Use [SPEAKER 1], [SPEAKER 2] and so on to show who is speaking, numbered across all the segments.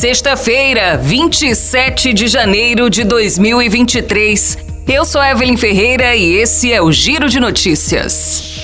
[SPEAKER 1] Sexta-feira, 27 de janeiro de 2023. Eu sou Evelyn Ferreira e esse é o Giro de Notícias.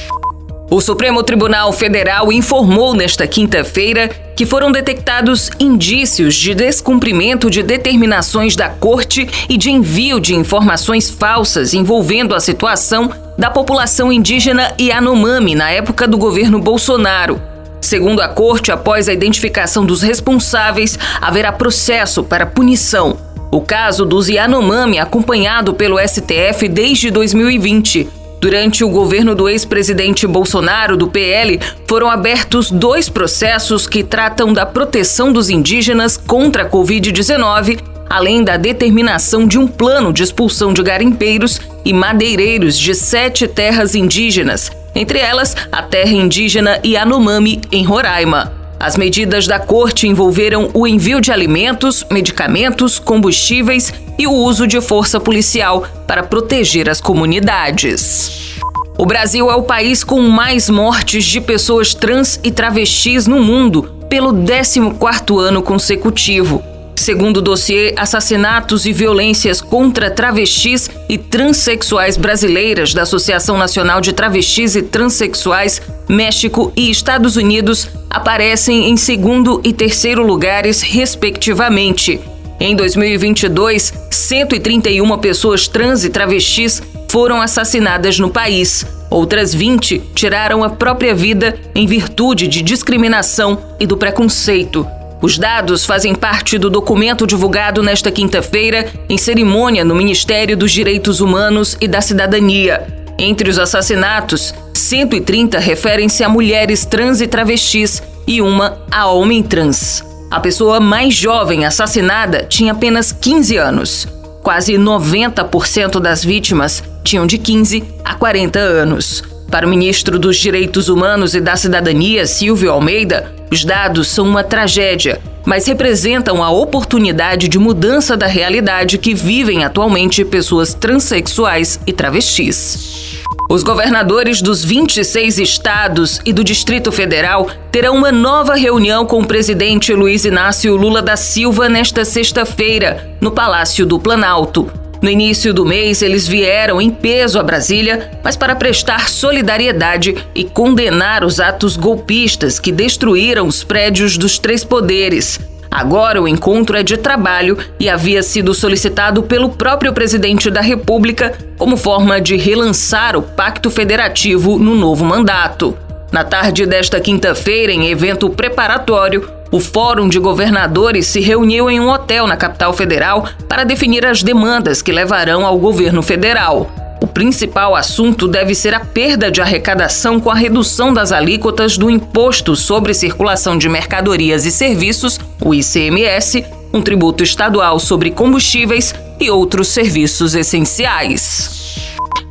[SPEAKER 1] O Supremo Tribunal Federal informou nesta quinta-feira que foram detectados indícios de descumprimento de determinações da Corte e de envio de informações falsas envolvendo a situação da população indígena Yanomami na época do governo Bolsonaro. Segundo a corte, após a identificação dos responsáveis, haverá processo para punição. O caso dos Yanomami, acompanhado pelo STF desde 2020. Durante o governo do ex-presidente Bolsonaro, do PL, foram abertos dois processos que tratam da proteção dos indígenas contra a Covid-19, além da determinação de um plano de expulsão de garimpeiros e madeireiros de sete terras indígenas, entre elas a terra indígena Yanomami, em Roraima. As medidas da corte envolveram o envio de alimentos, medicamentos, combustíveis e o uso de força policial para proteger as comunidades. O Brasil é o país com mais mortes de pessoas trans e travestis no mundo pelo 14º ano consecutivo. Segundo o dossiê Assassinatos e Violências contra Travestis e Transsexuais Brasileiras da Associação Nacional de Travestis e Transsexuais, México e Estados Unidos aparecem em segundo e terceiro lugares, respectivamente. Em 2022, 131 pessoas trans e travestis foram assassinadas no país. Outras 20 tiraram a própria vida em virtude de discriminação e do preconceito. Os dados fazem parte do documento divulgado nesta quinta-feira em cerimônia no Ministério dos Direitos Humanos e da Cidadania. Entre os assassinatos, 130 referem-se a mulheres trans e travestis e uma a homem trans. A pessoa mais jovem assassinada tinha apenas 15 anos. Quase 90% das vítimas tinham de 15 a 40 anos. Para o ministro dos Direitos Humanos e da Cidadania, Silvio Almeida, os dados são uma tragédia, mas representam a oportunidade de mudança da realidade que vivem atualmente pessoas transexuais e travestis. Os governadores dos 26 estados e do Distrito Federal terão uma nova reunião com o presidente Luiz Inácio Lula da Silva nesta sexta-feira, no Palácio do Planalto. No início do mês, eles vieram em peso a Brasília, mas para prestar solidariedade e condenar os atos golpistas que destruíram os prédios dos três poderes. Agora o encontro é de trabalho e havia sido solicitado pelo próprio presidente da República como forma de relançar o Pacto Federativo no novo mandato. Na tarde desta quinta-feira, em evento preparatório, o Fórum de Governadores se reuniu em um hotel na capital federal para definir as demandas que levarão ao governo federal. O principal assunto deve ser a perda de arrecadação com a redução das alíquotas do Imposto sobre Circulação de Mercadorias e Serviços, o ICMS, um tributo estadual sobre combustíveis e outros serviços essenciais.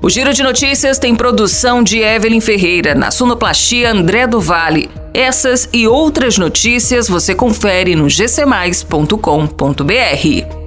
[SPEAKER 1] O Giro de Notícias tem produção de Evelyn Ferreira, na sonoplastia André do Vale. Essas e outras notícias você confere no gcmais.com.br.